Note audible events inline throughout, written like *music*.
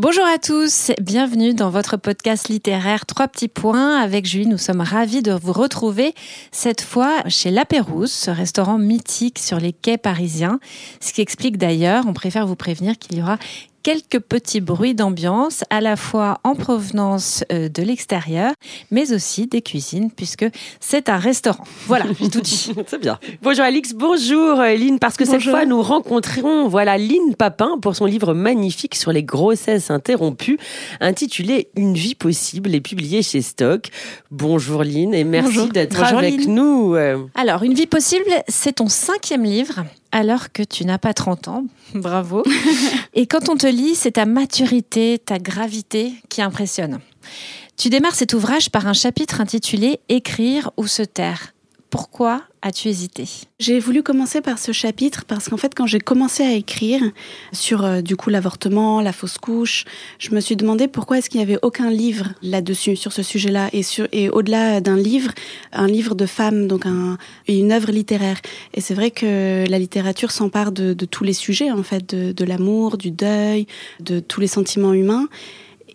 Bonjour à tous, bienvenue dans votre podcast littéraire Trois petits points. Avec Julie, nous sommes ravis de vous retrouver cette fois chez La Pérouse, ce restaurant mythique sur les quais parisiens. Ce qui explique d'ailleurs, on préfère vous prévenir qu'il y aura quelques petits bruits d'ambiance, à la fois en provenance euh, de l'extérieur, mais aussi des cuisines, puisque c'est un restaurant. Voilà, j'ai tout dit. *laughs* C'est bien. Bonjour Alix, bonjour euh, Lynn, parce que cette fois nous rencontrerons voilà Lynn Papin pour son livre magnifique sur les grossesses interrompues, intitulé Une vie possible et publié chez Stock. Bonjour Lynn et merci d'être avec Lynn. nous. Alors, Une vie possible, c'est ton cinquième livre, alors que tu n'as pas 30 ans. *laughs* Bravo. *laughs* Et quand on te lit, c'est ta maturité, ta gravité qui impressionne. Tu démarres cet ouvrage par un chapitre intitulé Écrire ou se taire. Pourquoi as-tu hésité? J'ai voulu commencer par ce chapitre parce qu'en fait, quand j'ai commencé à écrire sur euh, du coup l'avortement, la fausse couche, je me suis demandé pourquoi est-ce qu'il n'y avait aucun livre là-dessus, sur ce sujet-là, et, et au-delà d'un livre, un livre de femme, donc une œuvre littéraire. Et c'est vrai que la littérature s'empare de, de tous les sujets, en fait, de, de l'amour, du deuil, de tous les sentiments humains.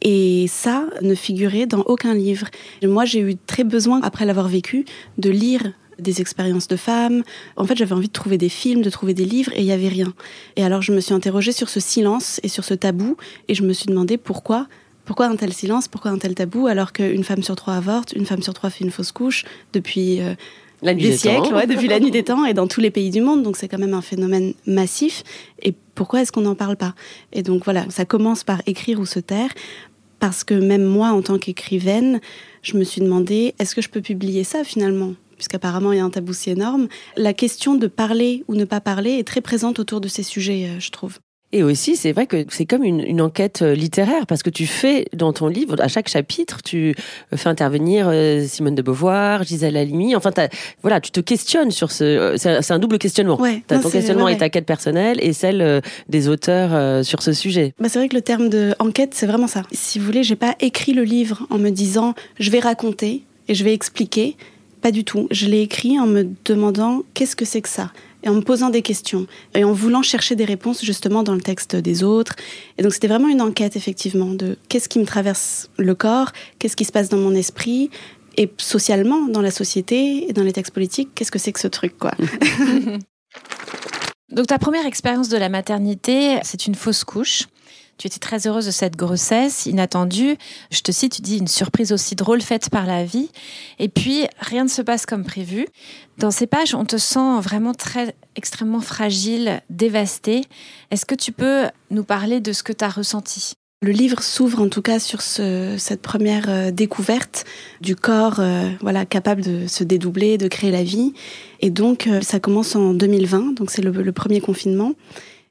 Et ça ne figurait dans aucun livre. Moi, j'ai eu très besoin, après l'avoir vécu, de lire des expériences de femmes. En fait, j'avais envie de trouver des films, de trouver des livres, et il n'y avait rien. Et alors, je me suis interrogée sur ce silence et sur ce tabou, et je me suis demandé pourquoi. Pourquoi un tel silence Pourquoi un tel tabou Alors qu'une femme sur trois avorte, une femme sur trois fait une fausse couche depuis euh, la nuit des des siècles, ouais, depuis la nuit des *laughs* temps et dans tous les pays du monde. Donc c'est quand même un phénomène massif. Et pourquoi est-ce qu'on n'en parle pas? Et donc voilà, ça commence par écrire ou se taire. Parce que même moi, en tant qu'écrivaine, je me suis demandé, est-ce que je peux publier ça finalement? Puisqu'apparemment, il y a un tabou si énorme. La question de parler ou ne pas parler est très présente autour de ces sujets, euh, je trouve. Et aussi, c'est vrai que c'est comme une, une enquête euh, littéraire parce que tu fais dans ton livre, à chaque chapitre, tu fais intervenir euh, Simone de Beauvoir, Gisèle Halimi. Enfin, voilà, tu te questionnes sur ce. euh, C'est un double questionnement. Ouais, non, ton questionnement ouais, et ouais. ta quête personnelle et celle euh, des auteurs euh, sur ce sujet. Bah, c'est vrai que le terme de enquête, c'est vraiment ça. Si vous voulez, j'ai pas écrit le livre en me disant je vais raconter et je vais expliquer. Pas du tout. Je l'ai écrit en me demandant qu'est-ce que c'est que ça? Et en me posant des questions et en voulant chercher des réponses justement dans le texte des autres. Et donc c'était vraiment une enquête effectivement de qu'est-ce qui me traverse le corps, qu'est-ce qui se passe dans mon esprit et socialement dans la société et dans les textes politiques, qu'est-ce que c'est que ce truc quoi? *laughs* *laughs* Donc, ta première expérience de la maternité, c'est une fausse couche. Tu étais très heureuse de cette grossesse inattendue. Je te cite, tu dis une surprise aussi drôle faite par la vie. Et puis, rien ne se passe comme prévu. Dans ces pages, on te sent vraiment très, extrêmement fragile, dévastée. Est-ce que tu peux nous parler de ce que tu as ressenti? Le livre s'ouvre en tout cas sur ce- cette première euh, découverte du corps euh, voilà, capable de se dédoubler, de créer la vie. Et donc euh, ça commence en 2020, donc c'est le premier confinement.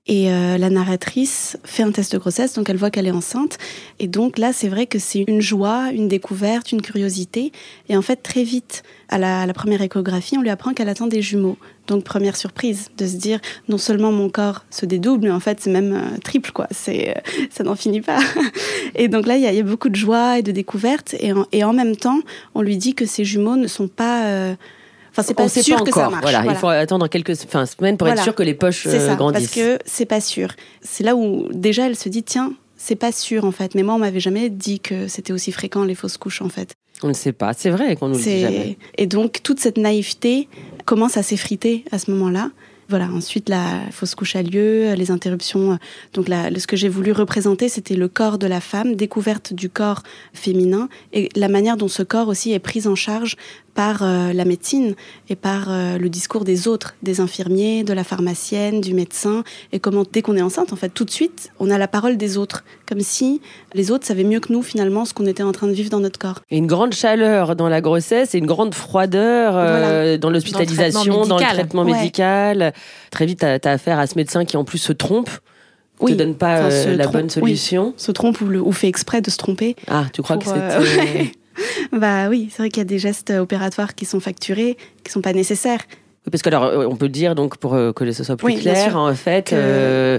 Et euh, la narratrice fait un test de grossesse, donc elle voit qu'elle est enceinte. Et donc là, c'est vrai que c'est une joie, une découverte, une curiosité. Et en fait, très vite, à la, première échographie, on lui apprend qu'elle attend des jumeaux. Donc première surprise, de se dire non seulement mon corps se dédouble, mais en fait c'est même euh, triple quoi. C'est euh, *laughs* ça n'en finit pas. *laughs* Et donc là, il y, a- beaucoup de joie et de découverte. Et en, et en même temps, on lui dit que ces jumeaux ne sont pas. Euh, Enfin, c'est pas sûr pas que ça marche. Voilà, Voilà. il faut attendre quelques enfin, semaines pour être sûr que les poches C'est euh, ça, grandissent. parce que c'est pas sûr. C'est là où déjà elle se dit tiens, c'est pas sûr en fait. Mais moi, on m'avait jamais dit que c'était aussi fréquent les fausses couches en fait. On ne sait pas. C'est vrai qu'on nous le dit jamais. Et donc toute cette naïveté commence à s'effriter à ce moment-là. Voilà, ensuite la fausse couche a lieu, les interruptions. Donc là, ce que j'ai voulu représenter, c'était le corps de la femme, découverte du corps féminin et la manière dont ce corps aussi est pris en charge par euh, la médecine et par euh, le discours des autres, des infirmiers, de la pharmacienne, du médecin, et comment dès qu'on est enceinte, en fait, tout de suite, on a la parole des autres, comme si les autres savaient mieux que nous finalement ce qu'on était en train de vivre dans notre corps. Et une grande chaleur dans la grossesse et une grande froideur euh, Voilà. dans l'hospitalisation, Dans dans le traitement médical. Très vite, tu as, affaire à ce médecin qui en plus se trompe, Oui. te donne pas Enfin, euh, la trompe, bonne oui. solution. se trompe ou, le- ou fait exprès de se tromper. Ah, tu crois Pour, que euh, c'était... ouais. *laughs* *laughs* Bah oui, c'est vrai qu'il y a des gestes opératoires qui sont facturés, qui sont pas nécessaires. Parce que alors, euh, on peut dire donc pour euh, que ce soit plus clair, en fait, euh,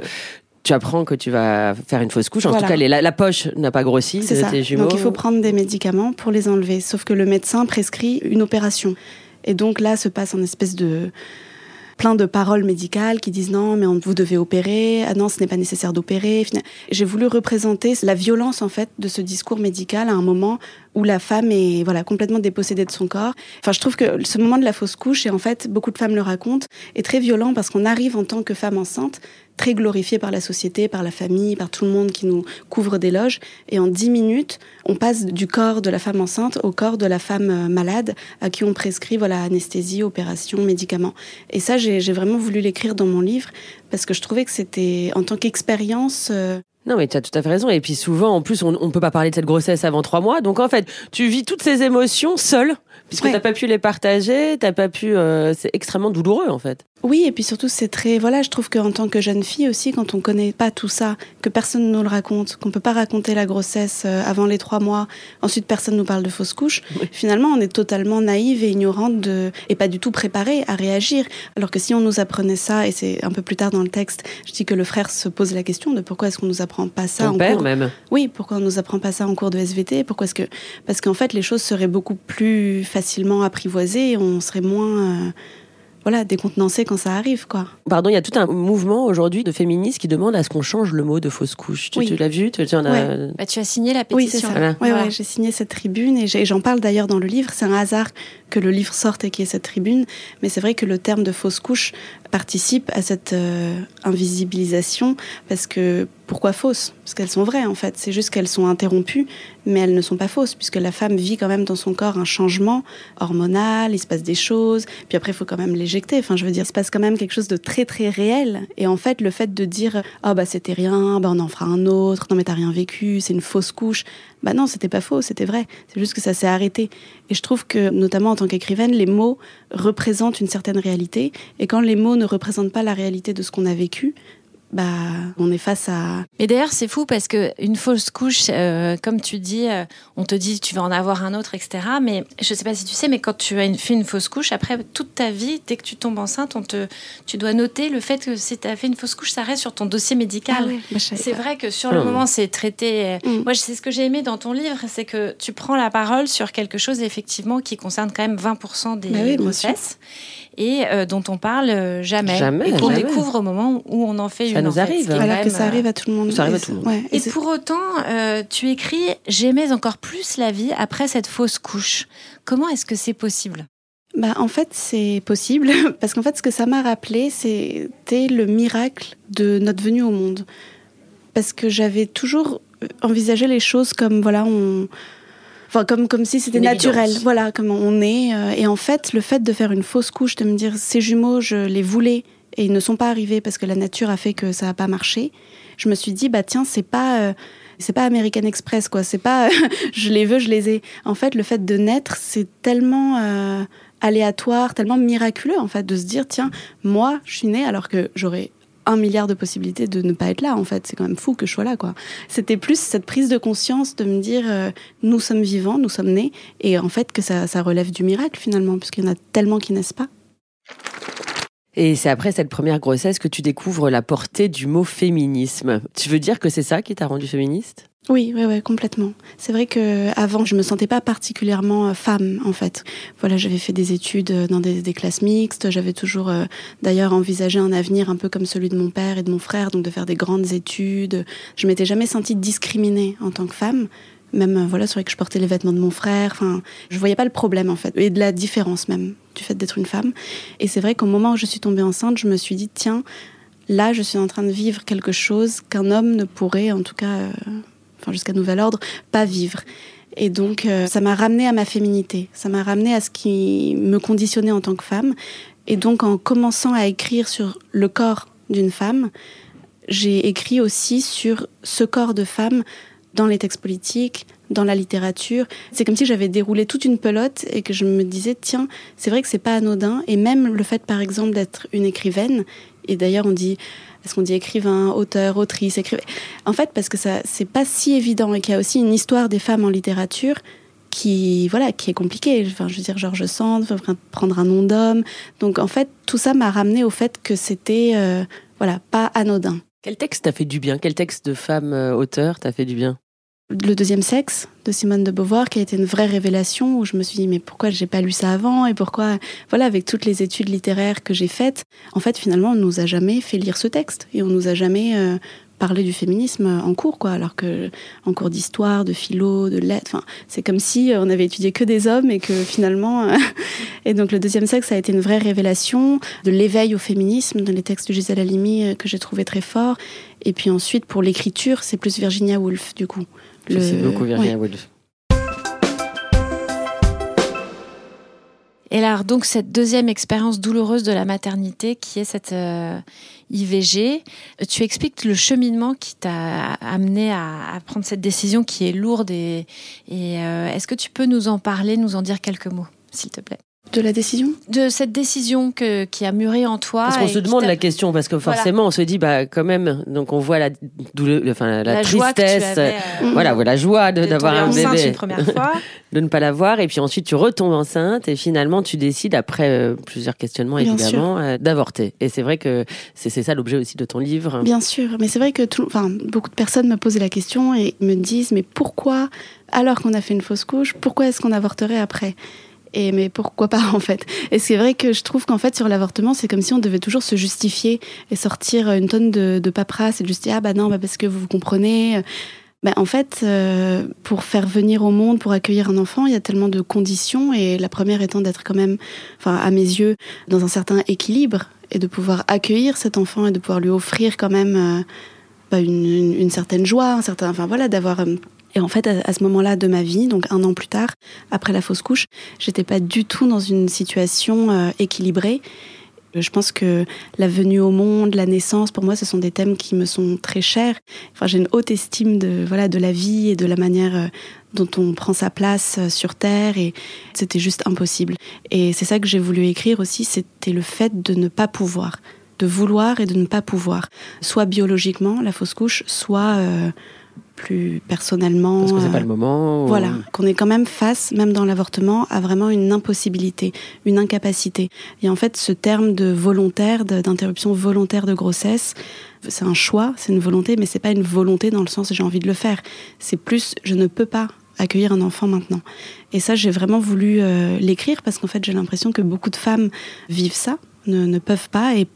tu apprends que tu vas faire une fausse couche. En tout cas, la, la, poche n'a pas grossi de ça. tes jumeaux. Donc il faut prendre des médicaments pour les enlever. Sauf que le médecin prescrit une opération. Et donc là se passe un espèce de plein de paroles médicales qui disent non, mais vous devez opérer, ah non, ce n'est pas nécessaire d'opérer. J'ai voulu représenter la violence en fait de ce discours médical à un moment où la femme est voilà complètement dépossédée de son corps. Enfin, je trouve que ce moment de la fausse couche, et en fait, beaucoup de femmes le racontent, est très violent parce qu'on arrive en tant que femme enceinte très glorifiée par la société, par la famille, par tout le monde qui nous couvre d'éloges. Et en dix minutes, on passe du corps de la femme enceinte au corps de la femme euh, malade à qui on prescrit voilà anesthésie, opération, médicaments. Et ça, j'ai vraiment voulu l'écrire dans mon livre parce que je trouvais que c'était en tant qu'expérience. Euh, non, mais tu as tout à fait raison. Et puis souvent, en plus, on ne peut pas parler de cette grossesse avant trois mois. Donc en fait, tu vis toutes ces émotions seule, puisque tu n'as pas pu les partager, t'as pas pu. Euh, c'est extrêmement douloureux en fait. Oui, et puis surtout, c'est très. Voilà, je trouve qu'en tant que jeune fille aussi, quand on connaît pas tout ça, que personne ne nous le raconte, qu'on peut pas raconter la grossesse euh, avant les trois mois, ensuite personne nous parle de fausse couche, finalement, on est totalement naïve et ignorante de, et pas du tout préparée à réagir. Alors que si on nous apprenait ça, et c'est un peu plus tard dans le texte, je dis que le frère se pose la question de pourquoi est-ce qu'on nous apprend pas ça Ton en père cours. même. Oui, pourquoi on nous apprend pas ça en cours de SVT Pourquoi est-ce que parce qu'en fait les choses seraient beaucoup plus facilement apprivoisées, et on serait moins euh, voilà, décontenancé quand ça arrive, quoi. Pardon, il y a tout un mouvement aujourd'hui de féministes qui demandent à ce qu'on change le mot de fausse couche. Tu, l'as vu tu, as... Bah, tu as signé la pétition. Oui, c'est ça. j'ai signé cette tribune et j'en parle d'ailleurs dans le livre. C'est un hasard que le livre sorte et qu'il y ait cette tribune, mais c'est vrai que le terme de fausse couche participe à cette euh, invisibilisation parce que pourquoi fausses? Parce qu'elles sont vraies en fait. C'est juste qu'elles sont interrompues, mais elles ne sont pas fausses puisque la femme vit quand même dans son corps un changement hormonal, il se passe des choses, puis après il faut quand même l'éjecter. Enfin, je veux dire, il se passe quand même quelque chose de très très réel. Et en fait, le fait de dire ah oh, bah c'était rien, bah on en fera un autre, non mais t'as rien vécu, c'est une fausse couche. Bah non, c'était pas faux, c'était vrai. C'est juste que ça s'est arrêté. Et je trouve que, notamment en tant qu'écrivaine, les mots représentent une certaine réalité. Et quand les mots ne représentent pas la réalité de ce qu'on a vécu, bah, on est face à. Mais d'ailleurs, c'est fou parce que une fausse couche, euh, comme tu dis, euh, on te dit tu vas en avoir un autre, etc. Mais je sais pas si tu sais, mais quand tu as fait une fausse couche, après toute ta vie, dès que tu tombes enceinte, on te, tu dois noter le fait que si tu as fait une fausse couche, ça reste sur ton dossier médical. Ah bah, c'est vrai que sur le ah. moment, c'est traité. Euh, mm. Moi, c'est ce que j'ai aimé dans ton livre, c'est que tu prends la parole sur quelque chose effectivement qui concerne quand même 20% des bah grossesses et euh, dont on parle euh, jamais, jamais et qu'on découvre au moment où on en fait ça une. Nous arrive. Alors que ça arrive à tout le monde. Ça arrive à tout le monde. et, pour autant, euh, tu écris J'aimais encore plus la vie après cette fausse couche. Comment est-ce que c'est possible? Bah, en fait, c'est possible *laughs* parce qu'en fait, ce que ça m'a rappelé, c'était le miracle de notre venue au monde. Parce que j'avais toujours envisagé les choses comme voilà, on, Enfin, comme, comme si c'était naturel. Voilà, comme on est. Euh, et en fait, le fait de faire une fausse couche, de me dire ces jumeaux, je les voulais et ils ne sont pas arrivés parce que la nature a fait que ça n'a pas marché, je me suis dit, bah tiens, c'est pas. Euh, c'est pas American Express quoi, c'est pas *laughs* je les veux, je les ai. En fait, le fait de naître, c'est tellement euh, aléatoire, tellement miraculeux en fait de se dire tiens, moi, je suis née alors que j'aurais un milliard de possibilités de ne pas être là en fait. C'est quand même fou que je sois là quoi. C'était plus cette prise de conscience de me dire euh, nous sommes vivants nous sommes nés et en fait que ça, ça relève du miracle finalement puisqu'il y en a tellement qui naissent pas et c'est après cette première grossesse que tu découvres la portée du mot féminisme. Tu veux dire que c'est ça qui t'a rendu féministe? Oui, oui, oui, complètement. C'est vrai que avant, je me sentais pas particulièrement euh, femme, en fait. Voilà, j'avais fait des études euh, dans des, classes mixtes. J'avais toujours, euh, d'ailleurs, envisagé un avenir un peu comme celui de mon père et de mon frère, donc de faire des grandes études. Je m'étais jamais sentie discriminée en tant que femme. Même, voilà, c'est vrai que je portais les vêtements de mon frère. Enfin, je voyais pas le problème, en fait, et de la différence même du fait d'être une femme. Et c'est vrai qu'au moment où je suis tombée enceinte, je me suis dit, tiens, là, je suis en train de vivre quelque chose qu'un homme ne pourrait, en tout cas enfin jusqu'à nouvel ordre, pas vivre. Et donc, euh, ça m'a ramené à ma féminité. Ça m'a ramené à ce qui me conditionnait en tant que femme. Et donc, en commençant à écrire sur le corps d'une femme, j'ai écrit aussi sur ce corps de femme dans les textes politiques, dans la littérature. C'est comme si j'avais déroulé toute une pelote et que je me disais, tiens, c'est vrai que c'est pas anodin. Et même le fait, par exemple, d'être une écrivaine, et d'ailleurs, on dit, est-ce qu'on dit écrivain, auteur, autrice, écrivain? En fait, parce que ça, c'est pas si évident et qu'il y a aussi une histoire des femmes en littérature qui voilà qui est compliqué. Enfin, je veux dire Georges Sand, prendre un nom d'homme. Donc en fait, tout ça m'a ramené au fait que c'était euh, voilà pas anodin. Quel texte t'a fait du bien? Quel texte de femme euh, auteur t'a fait du bien? Le deuxième sexe de Simone de Beauvoir qui a été une vraie révélation où je me suis dit mais pourquoi j'ai pas lu ça avant et pourquoi voilà avec toutes les études littéraires que j'ai faites en fait finalement on nous a jamais fait lire ce texte et on nous a jamais euh, parlé du féminisme en cours quoi. Alors que en cours d'histoire de philo de lettres c'est comme si on avait étudié que des hommes et que finalement euh, *laughs* et donc le deuxième sexe a été une vraie révélation de l'éveil au féminisme dans les textes de Gisèle Halimi euh, que j'ai trouvé très fort. Et puis ensuite pour l'écriture c'est plus Virginia Woolf du coup Merci beaucoup Virginia Woolf. Et alors, donc, cette deuxième expérience douloureuse de la maternité, qui est cette euh, IVG, tu expliques le cheminement qui t'a amené à, prendre cette décision qui est lourde. Et, euh, est-ce que tu peux nous en parler, nous en dire quelques mots, s'il te plaît? De la décision? De cette décision que, qui a mûri en toi. Parce qu'on se demande la question, parce que forcément, on se dit, bah, quand même, donc on voit la douleur, enfin, la, tristesse, euh, voilà, la joie d'avoir un bébé, une première fois. *laughs* de ne pas l'avoir, et puis ensuite tu retombes enceinte, et finalement tu décides, après euh, plusieurs questionnements évidemment, euh, d'avorter. Et c'est vrai que c'est ça l'objet aussi de ton livre. Bien sûr, mais c'est vrai que tout, beaucoup de personnes me posent la question et me disent, mais pourquoi, alors qu'on a fait une fausse couche, pourquoi est-ce qu'on avorterait après? Mais pourquoi pas en fait Et c'est vrai que je trouve qu'en fait sur l'avortement, c'est comme si on devait toujours se justifier et sortir une tonne de, de paperasse et de juste dire ah bah non bah parce que vous comprenez. Bah, en fait, euh, pour faire venir au monde, pour accueillir un enfant, il y a tellement de conditions et la première étant d'être quand même, enfin à mes yeux, dans un certain équilibre et de pouvoir accueillir cet enfant et de pouvoir lui offrir quand même euh, bah, une, une, certaine joie, un certain, enfin voilà, d'avoir euh, et en fait, à, ce moment-là de ma vie, donc un an plus tard, après la fausse couche, j'étais pas du tout dans une situation euh, équilibrée. Je pense que la venue au monde, la naissance, pour moi, ce sont des thèmes qui me sont très chers. Enfin, j'ai une haute estime de voilà de la vie et de la manière euh, dont on prend sa place euh, sur Terre et c'était juste impossible. Et c'est ça que j'ai voulu écrire aussi, c'était le fait de ne pas pouvoir, de vouloir et de ne pas pouvoir, soit biologiquement la fausse couche, soit plus personnellement. Parce que c'est pas le moment. Voilà, qu'on est quand même face, même dans l'avortement, à vraiment une impossibilité, une incapacité. Et en fait, ce terme de volontaire, d'interruption volontaire de grossesse, c'est un choix, c'est une volonté, mais c'est pas une volonté dans le sens j'ai envie de le faire. C'est plus je ne peux pas accueillir un enfant maintenant. Et ça, j'ai vraiment voulu euh, l'écrire parce qu'en fait, j'ai l'impression que beaucoup de femmes vivent ça ne, peuvent pas, et,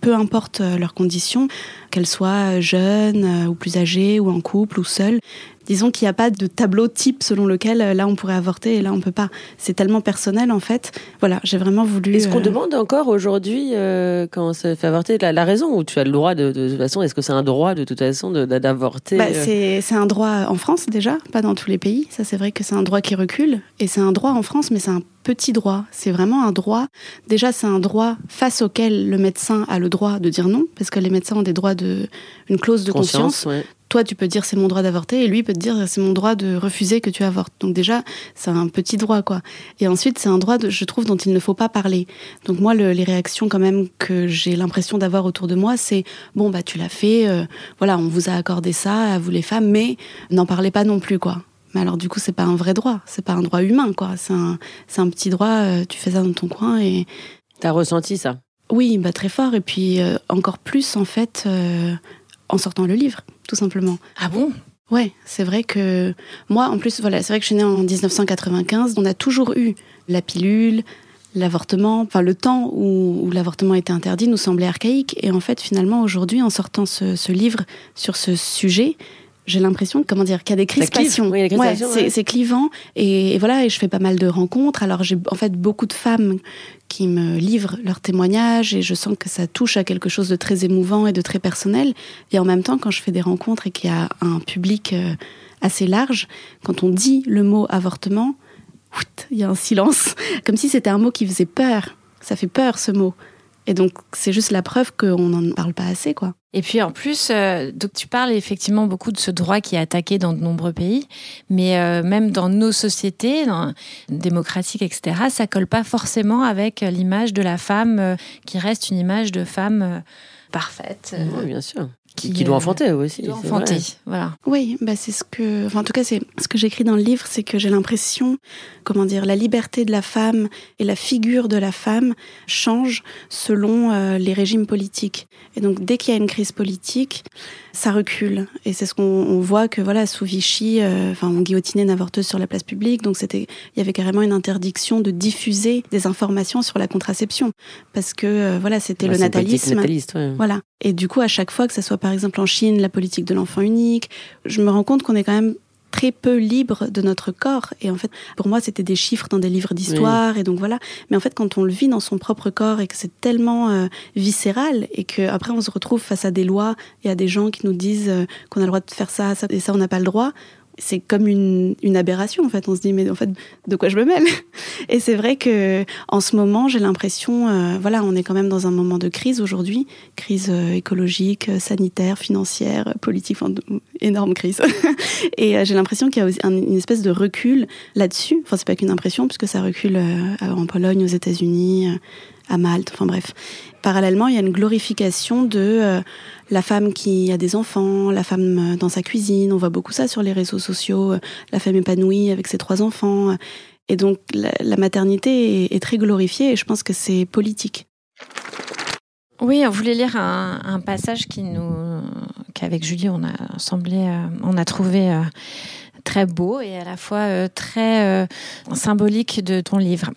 peu importe euh, leurs conditions, qu'elles soient jeunes euh, ou plus âgées, ou en couple ou seules, disons qu'il n'y a pas de tableau type selon lequel euh, là on pourrait avorter et là on peut pas. C'est tellement personnel en fait. Voilà, j'ai vraiment voulu. Est-ce qu'on demande encore aujourd'hui quand on se fait avorter la, raison ou tu as le droit de, de, toute façon Est-ce que c'est un droit de toute façon d'avorter bah, C'est un droit en France déjà, pas dans tous les pays. Ça c'est vrai que c'est un droit qui recule et c'est un droit en France, mais c'est un petit droit. C'est vraiment un droit. Déjà, c'est un droit face auquel le médecin a le droit de dire non, parce que les médecins ont des droits de, une clause de conscience. Toi, tu peux dire c'est mon droit d'avorter, et lui peut te dire c'est mon droit de refuser que tu avortes. Donc déjà, c'est un petit droit, quoi. Et ensuite, c'est un droit, je trouve, dont il ne faut pas parler. Donc moi, les réactions quand même que j'ai l'impression d'avoir autour de moi, c'est bon, bah tu l'as fait, euh, voilà, on vous a accordé ça à vous les femmes, mais n'en parlez pas non plus, quoi. Mais alors du coup, c'est pas un vrai droit, c'est pas un droit humain, quoi. C'est un, un, petit droit. Euh, tu fais ça dans ton coin et. T'as ressenti ça? Oui, bah très fort. Et puis euh, encore plus en fait euh, en sortant le livre, tout simplement. Ah bon? Ouais, c'est vrai que moi, en plus, voilà, c'est vrai que je suis née en 1995. On a toujours eu la pilule, l'avortement, enfin le temps où, l'avortement était interdit nous semblait archaïque. Et en fait, finalement, aujourd'hui, en sortant ce, ce livre sur ce sujet, j'ai l'impression comment dire qu'il y a des crispations. Oui, ouais, c'est clivant et, voilà et je fais pas mal de rencontres. Alors j'ai en fait beaucoup de femmes qui me livrent leurs témoignages et je sens que ça touche à quelque chose de très émouvant et de très personnel. Et en même temps, quand je fais des rencontres et qu'il y a un public euh, assez large, quand on dit le mot avortement, il y a un silence, *laughs* comme si c'était un mot qui faisait peur. Ça fait peur ce mot. Et donc, c'est juste la preuve qu'on n'en parle pas assez, quoi. Et puis en plus, euh, donc tu parles effectivement beaucoup de ce droit qui est attaqué dans de nombreux pays, mais euh, même dans nos sociétés dans, démocratiques, etc., ça colle pas forcément avec l'image de la femme euh, qui reste une image de femme parfaite. oui, bien sûr. Qui, doit enfanter aussi. qui doit enfanter. Voilà. Oui, bah c'est ce que, enfin, en tout cas, c'est ce que j'écris dans le livre, c'est que j'ai l'impression, comment dire, la liberté de la femme et la figure de la femme changent selon euh, les régimes politiques. Et donc, dès qu'il y a une crise politique, ça recule. Et c'est ce qu'on on voit que voilà, sous Vichy, euh, enfin, on guillotinait une avorteuse sur la place publique, donc c'était, il y avait carrément une interdiction de diffuser des informations sur la contraception, parce que euh, voilà, c'était Ouais, le natalisme. nataliste, ouais. Voilà. Et du coup, à chaque fois que ce soit par exemple en Chine, la politique de l'enfant unique, je me rends compte qu'on est quand même très peu libre de notre corps. Et en fait, pour moi, c'était des chiffres dans des livres d'histoire. Et donc voilà. Mais en fait, quand on le vit dans son propre corps et que c'est tellement euh, viscéral et que après on se retrouve face à des lois et à des gens qui nous disent euh, qu'on a le droit de faire ça, ça et ça, on n'a pas le droit. C'est comme une, une aberration en fait. On se dit mais en fait de quoi je me mêle? *laughs* Et c'est vrai que en ce moment j'ai l'impression, euh, voilà, on est quand même dans un moment de crise aujourd'hui, crise euh, écologique, euh, sanitaire, financière, politique, enfin énorme crise. *laughs* Et j'ai l'impression qu'il y a une espèce de recul là-dessus. Enfin c'est pas qu'une impression puisque ça recule en Pologne, aux États-Unis, à Malte, enfin bref. Parallèlement, il y a une glorification de euh, la femme qui a des enfants, la femme euh, dans sa cuisine. On voit beaucoup ça sur les réseaux sociaux. euh, La femme épanouie avec ses trois enfants. Et donc, la, maternité est, très glorifiée et je pense que c'est politique. Oui, on voulait lire un, passage qui nous, qu'avec Julie, on a semblé, on a trouvé très beau et à la fois très symbolique de ton livre.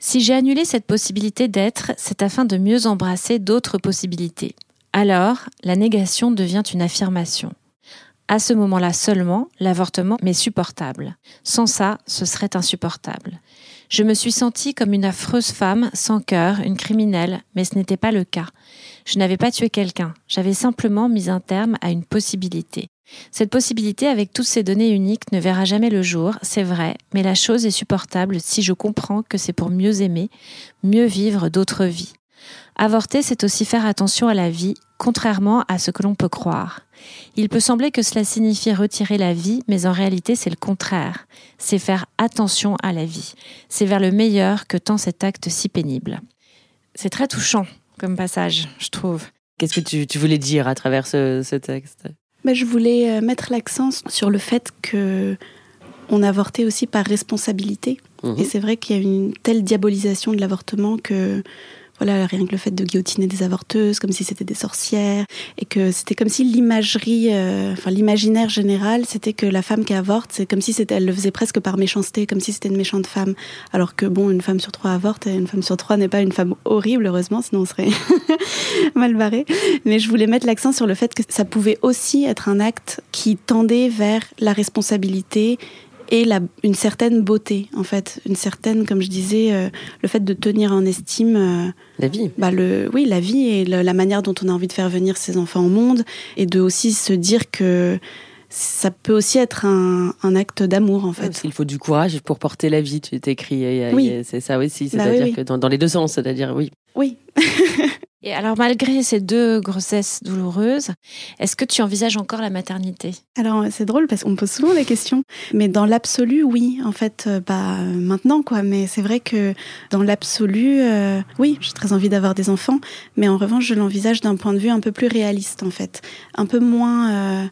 Si j'ai annulé cette possibilité d'être, c'est afin de mieux embrasser d'autres possibilités. Alors, la négation devient une affirmation. À ce moment-là seulement, l'avortement m'est supportable. Sans ça, ce serait insupportable. Je me suis sentie comme une affreuse femme, sans cœur, une criminelle, mais ce n'était pas le cas. Je n'avais pas tué quelqu'un, j'avais simplement mis un terme à une possibilité. Cette possibilité, avec toutes ces données uniques, ne verra jamais le jour, c'est vrai, mais la chose est supportable si je comprends que c'est pour mieux aimer, mieux vivre d'autres vies. Avorter, c'est aussi faire attention à la vie, contrairement à ce que l'on peut croire. Il peut sembler que cela signifie retirer la vie, mais en réalité c'est le contraire. C'est faire attention à la vie. C'est vers le meilleur que tend cet acte si pénible. C'est très touchant comme passage, je trouve. Qu'est-ce que tu, voulais dire à travers ce texte? Mais je voulais euh, mettre l'accent sur le fait que on avortait aussi par responsabilité. Mhm. Et c'est vrai qu'il y a une telle diabolisation de l'avortement que voilà, rien que le fait de guillotiner des avorteuses comme si c'était des sorcières et que c'était comme si l'imagerie, euh, enfin l'imaginaire général, c'était que la femme qui avorte, c'est comme si c'était, elle le faisait presque par méchanceté, comme si c'était une méchante femme. Alors que bon, une femme sur trois avorte et une femme sur trois n'est pas une femme horrible, heureusement, sinon on serait *laughs* mal barré. Mais je voulais mettre l'accent sur le fait que ça pouvait aussi être un acte qui tendait vers la responsabilité et la, une certaine beauté, en fait, une certaine, comme je disais, euh, le fait de tenir en estime, euh, La vie. bah le, oui, la vie et le- la manière dont on a envie de faire venir ses enfants au monde, et de aussi se dire que ça peut aussi être un, un acte d'amour, en fait. parce qu'il faut du courage pour porter la vie, tu t'écris. Oui. C'est ça aussi, Bah c'est-à-dire oui, oui. que dans, dans les deux sens, c'est-à-dire oui. Oui. *laughs* Et alors malgré ces deux grossesses douloureuses, est-ce que tu envisages encore la maternité? Alors c'est drôle parce qu'on me pose souvent la question, mais dans l'absolu, oui, en fait, euh, bah euh, maintenant quoi. Mais c'est vrai que dans l'absolu, euh, oui, j'ai très envie d'avoir des enfants, mais en revanche, je l'envisage d'un point de vue un peu plus réaliste en fait, un peu moins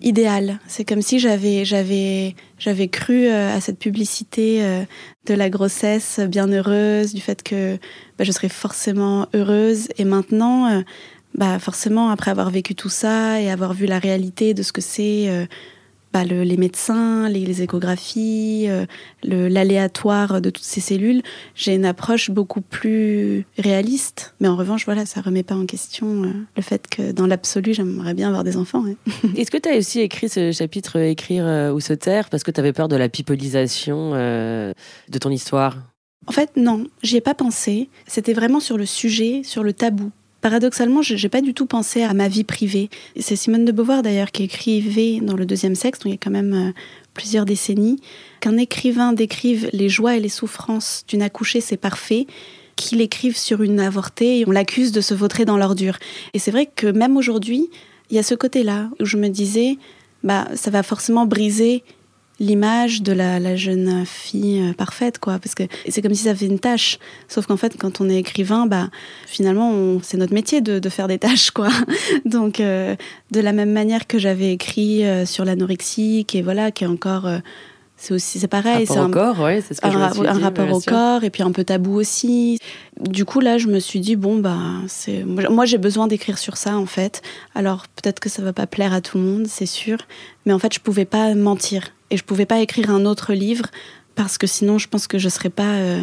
idéal. C'est comme si j'avais j'avais j'avais cru euh, à cette publicité euh, de la grossesse bien heureuse, du fait que bah, je serais forcément heureuse, et maintenant. euh, bah forcément, après avoir vécu tout ça et avoir vu la réalité de ce que c'est bah, le- les médecins, les, les échographies, euh, l'aléatoire de toutes ces cellules, j'ai une approche beaucoup plus réaliste. Mais en revanche, voilà, ça remet pas en question euh, le fait que dans l'absolu, j'aimerais bien avoir des enfants. ouais. *laughs* Est-ce que tu as aussi écrit ce chapitre euh, Écrire ou se taire parce que tu avais peur de la pipolisation de ton histoire? En fait, non, j'y ai pas pensé. C'était vraiment sur le sujet, sur le tabou. Paradoxalement, je n'ai pas du tout pensé à ma vie privée. C'est Simone de Beauvoir d'ailleurs qui écrivait dans le deuxième sexe, donc il y a quand même euh, plusieurs décennies, qu'un écrivain décrive les joies et les souffrances d'une accouchée, c'est parfait qu'il écrive sur une avortée et on l'accuse de se vautrer dans l'ordure. Et c'est vrai que même aujourd'hui, il y a ce côté-là où je me disais, bah, ça va forcément briser l'image de la, jeune fille euh, parfaite, quoi. Parce que c'est comme si ça fait une tâche. Sauf qu'en fait, quand on est écrivain, bah, finalement, c'est notre métier de, faire des tâches, quoi. *laughs* Donc, euh, de la même manière que j'avais écrit euh, sur l'anorexie, qui voilà, qui est encore c'est aussi c'est pareil c'est un, corps ouais, c'est ce que un, un rapport au corps et puis un peu tabou aussi. Du coup là je me suis dit bon bah c'est moi j'ai besoin d'écrire sur ça en fait. Alors peut-être que ça va pas plaire à tout le monde c'est sûr. Mais en fait je pouvais pas mentir et je pouvais pas écrire un autre livre parce que sinon je pense que je serais pas euh,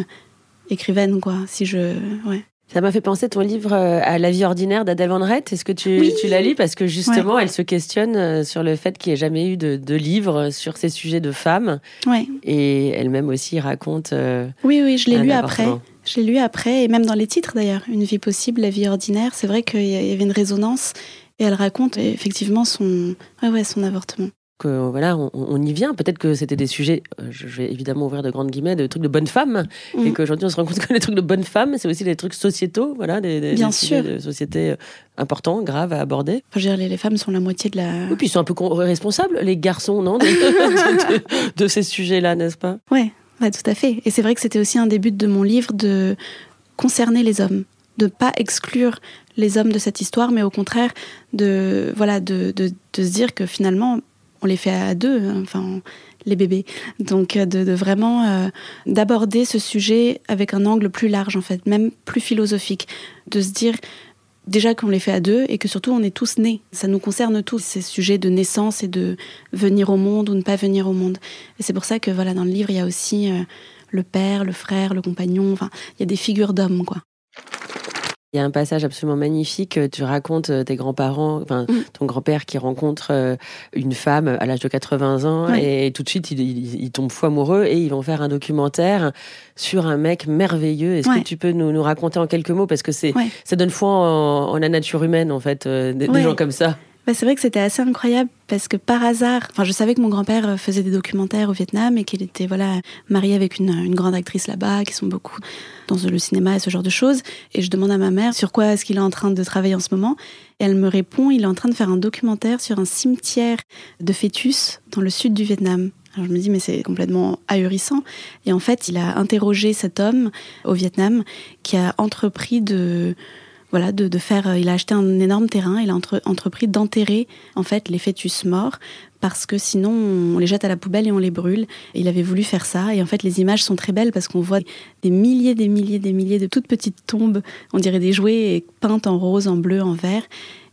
écrivaine quoi si je ouais ça m'a fait penser ton livre euh, à la vie ordinaire d'Adèle Van Est-ce que tu, tu l'as lu Parce que justement, elle se questionne euh, sur le fait qu'il n'y ait jamais eu de, de, livre sur ces sujets de femmes. Ouais. Et elle-même aussi raconte. Euh, oui, oui, je l'ai lu après. Je l'ai lu après, et même dans les titres d'ailleurs. Une vie possible, la vie ordinaire. C'est vrai qu'il y avait une résonance. Et elle raconte effectivement son, ouais, ouais, son avortement voilà, on, y vient. Peut-être que c'était des sujets, euh, je vais évidemment ouvrir de grandes guillemets, de trucs de bonne femme, et mm. qu'aujourd'hui on se rend compte que les trucs de bonne femme, c'est aussi des trucs sociétaux, voilà, des, Bien sujets de société euh, importants, graves à aborder. Enfin, je veux dire, les, femmes sont la moitié de la. Oui, puis ils sont un peu responsables, les garçons, non, de, *laughs* ces sujets-là, n'est-ce pas? Ouais, ouais, tout à fait. Et c'est vrai que c'était aussi un des buts de mon livre de concerner les hommes de pas exclure les hommes de cette histoire, mais au contraire de voilà de, de, de se dire que finalement on les fait à deux, hein, enfin les bébés. Donc euh, de, vraiment euh, d'aborder ce sujet avec un angle plus large en fait, même plus philosophique, de se dire déjà qu'on les fait à deux et que surtout on est tous nés. Ça nous concerne tous ces sujets de naissance et de venir au monde ou ne pas venir au monde. Et c'est pour ça que voilà dans le livre il y a aussi euh, le père, le frère, le compagnon. Enfin il y a des figures d'hommes quoi. Il y a un passage absolument magnifique. Euh, tu racontes euh, tes grands-parents, enfin mm. ton grand-père qui rencontre euh, une femme à l'âge de 80 ans et tout de suite il, tombe fou amoureux et ils vont faire un documentaire sur un mec merveilleux. Est-ce que tu peux nous, nous, raconter en quelques mots? Parce que c'est ça donne foi en, la nature humaine en fait des gens comme ça. Bah, c'est vrai que c'était assez incroyable parce que par hasard, enfin, je savais que mon grand-père euh, faisait des documentaires au Vietnam et qu'il était voilà marié avec une, une grande actrice là-bas, qui sont beaucoup dans le cinéma et ce genre de choses. Et je demande à ma mère sur quoi est-ce qu'il est en train de travailler en ce moment. Et elle me répond, il est en train de faire un documentaire sur un cimetière de fœtus dans le sud du Vietnam. Alors je me dis mais c'est complètement ahurissant. Et en fait, il a interrogé cet homme au Vietnam qui a entrepris de voilà, de, faire. Euh, il a acheté un énorme terrain. Il a entrepris d'enterrer en fait les fœtus morts parce que sinon on les jette à la poubelle et on les brûle. il avait voulu faire ça. Et en fait, les images sont très belles parce qu'on voit des milliers, des milliers, des milliers de toutes petites tombes. On dirait des jouets peintes en rose, en bleu, en vert.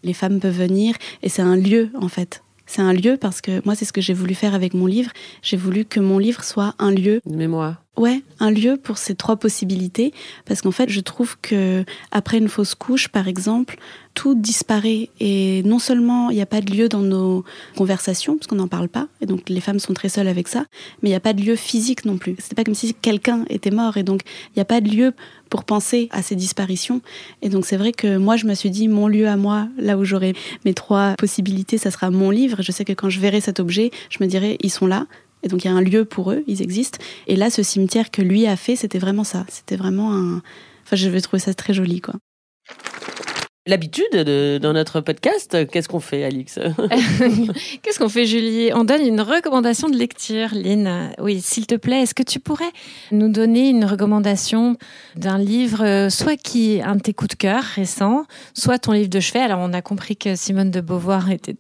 Les femmes peuvent venir et c'est un lieu en fait c'est un lieu parce que moi, c'est ce que j'ai voulu faire avec mon livre. J'ai voulu que mon livre soit un lieu. Une mémoire. Ouais, un lieu pour ces trois possibilités. Parce qu'en fait, je trouve que après une fausse couche, par exemple, tout disparaît. Et non seulement il n'y a pas de lieu dans nos conversations, parce qu'on n'en parle pas, et donc les femmes sont très seules avec ça, mais il n'y a pas de lieu physique non plus. C'est pas comme si quelqu'un était mort, et donc il n'y a pas de lieu pour penser à ces disparitions. Et donc c'est vrai que moi, je me suis dit, mon lieu à moi, là où j'aurai mes trois possibilités, ça sera mon livre. Je sais que quand je verrai cet objet, je me dirai, ils sont là. Et donc il y a un lieu pour eux, ils existent. Et là, ce cimetière que lui a fait, c'était vraiment ça. C'était vraiment un... Enfin, je vais trouver ça très joli, quoi l'habitude dans notre podcast. Qu'est-ce qu'on fait, Alix *laughs* Qu'est-ce qu'on fait, Julie? On donne une recommandation de lecture, Lynn. Oui, s'il te plaît, est-ce que tu pourrais nous donner une recommandation d'un livre, euh, soit qui est un de tes coups de cœur récents, soit ton livre de chevet? Alors, on a compris que Simone de Beauvoir *laughs* était,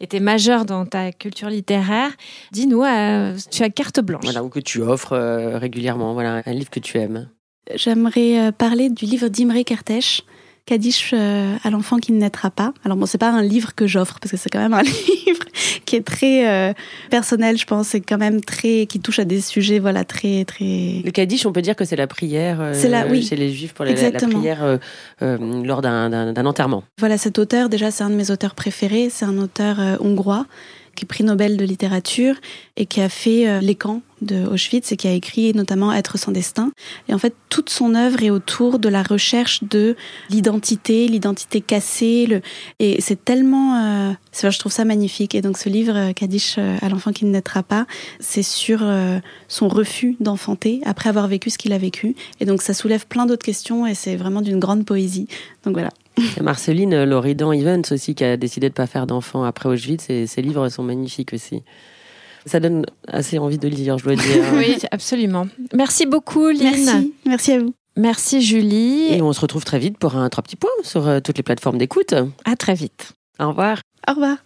était majeure dans ta culture littéraire. Dis-nous, euh, tu as carte blanche. Voilà, ou que tu offres euh, régulièrement. Voilà, un livre que tu aimes. J'aimerais parler du livre d'Imre Kertész Kadish euh, à l'enfant qui ne naîtra pas. Alors bon, c'est pas un livre que j'offre parce que c'est quand même un *laughs* livre qui est très euh, personnel, je pense, c'est quand même très qui touche à des sujets voilà très très. Le Kadish, on peut dire que c'est la prière euh, chez les Juifs pour la, la prière lors d'un enterrement. Voilà, cet auteur déjà, c'est un de mes auteurs préférés. C'est un auteur hongrois qui est prix Nobel de littérature et qui a fait euh, les camps de Auschwitz et qui a écrit notamment Être sans destin. Et en fait, toute son œuvre est autour de la recherche de l'identité, l'identité cassée. Le... Et c'est tellement... Euh... je trouve ça magnifique. Et donc ce livre, euh, Kadish euh, à l'enfant qui ne naîtra pas, c'est sur son refus d'enfanter après avoir vécu ce qu'il a vécu. Et donc ça soulève plein d'autres questions et c'est vraiment d'une grande poésie. Donc voilà. Marceline Loridan Evans aussi qui a décidé de ne pas faire d'enfant après Auschwitz et ses livres sont magnifiques aussi. Ça donne assez envie de lire, je dois dire. *laughs* oui, absolument. Merci beaucoup, Lynn. Merci, merci à vous. Merci, Julie. Et on se retrouve très vite pour un trois petits points sur euh, toutes les plateformes d'écoute. À très vite. Au revoir. Au revoir.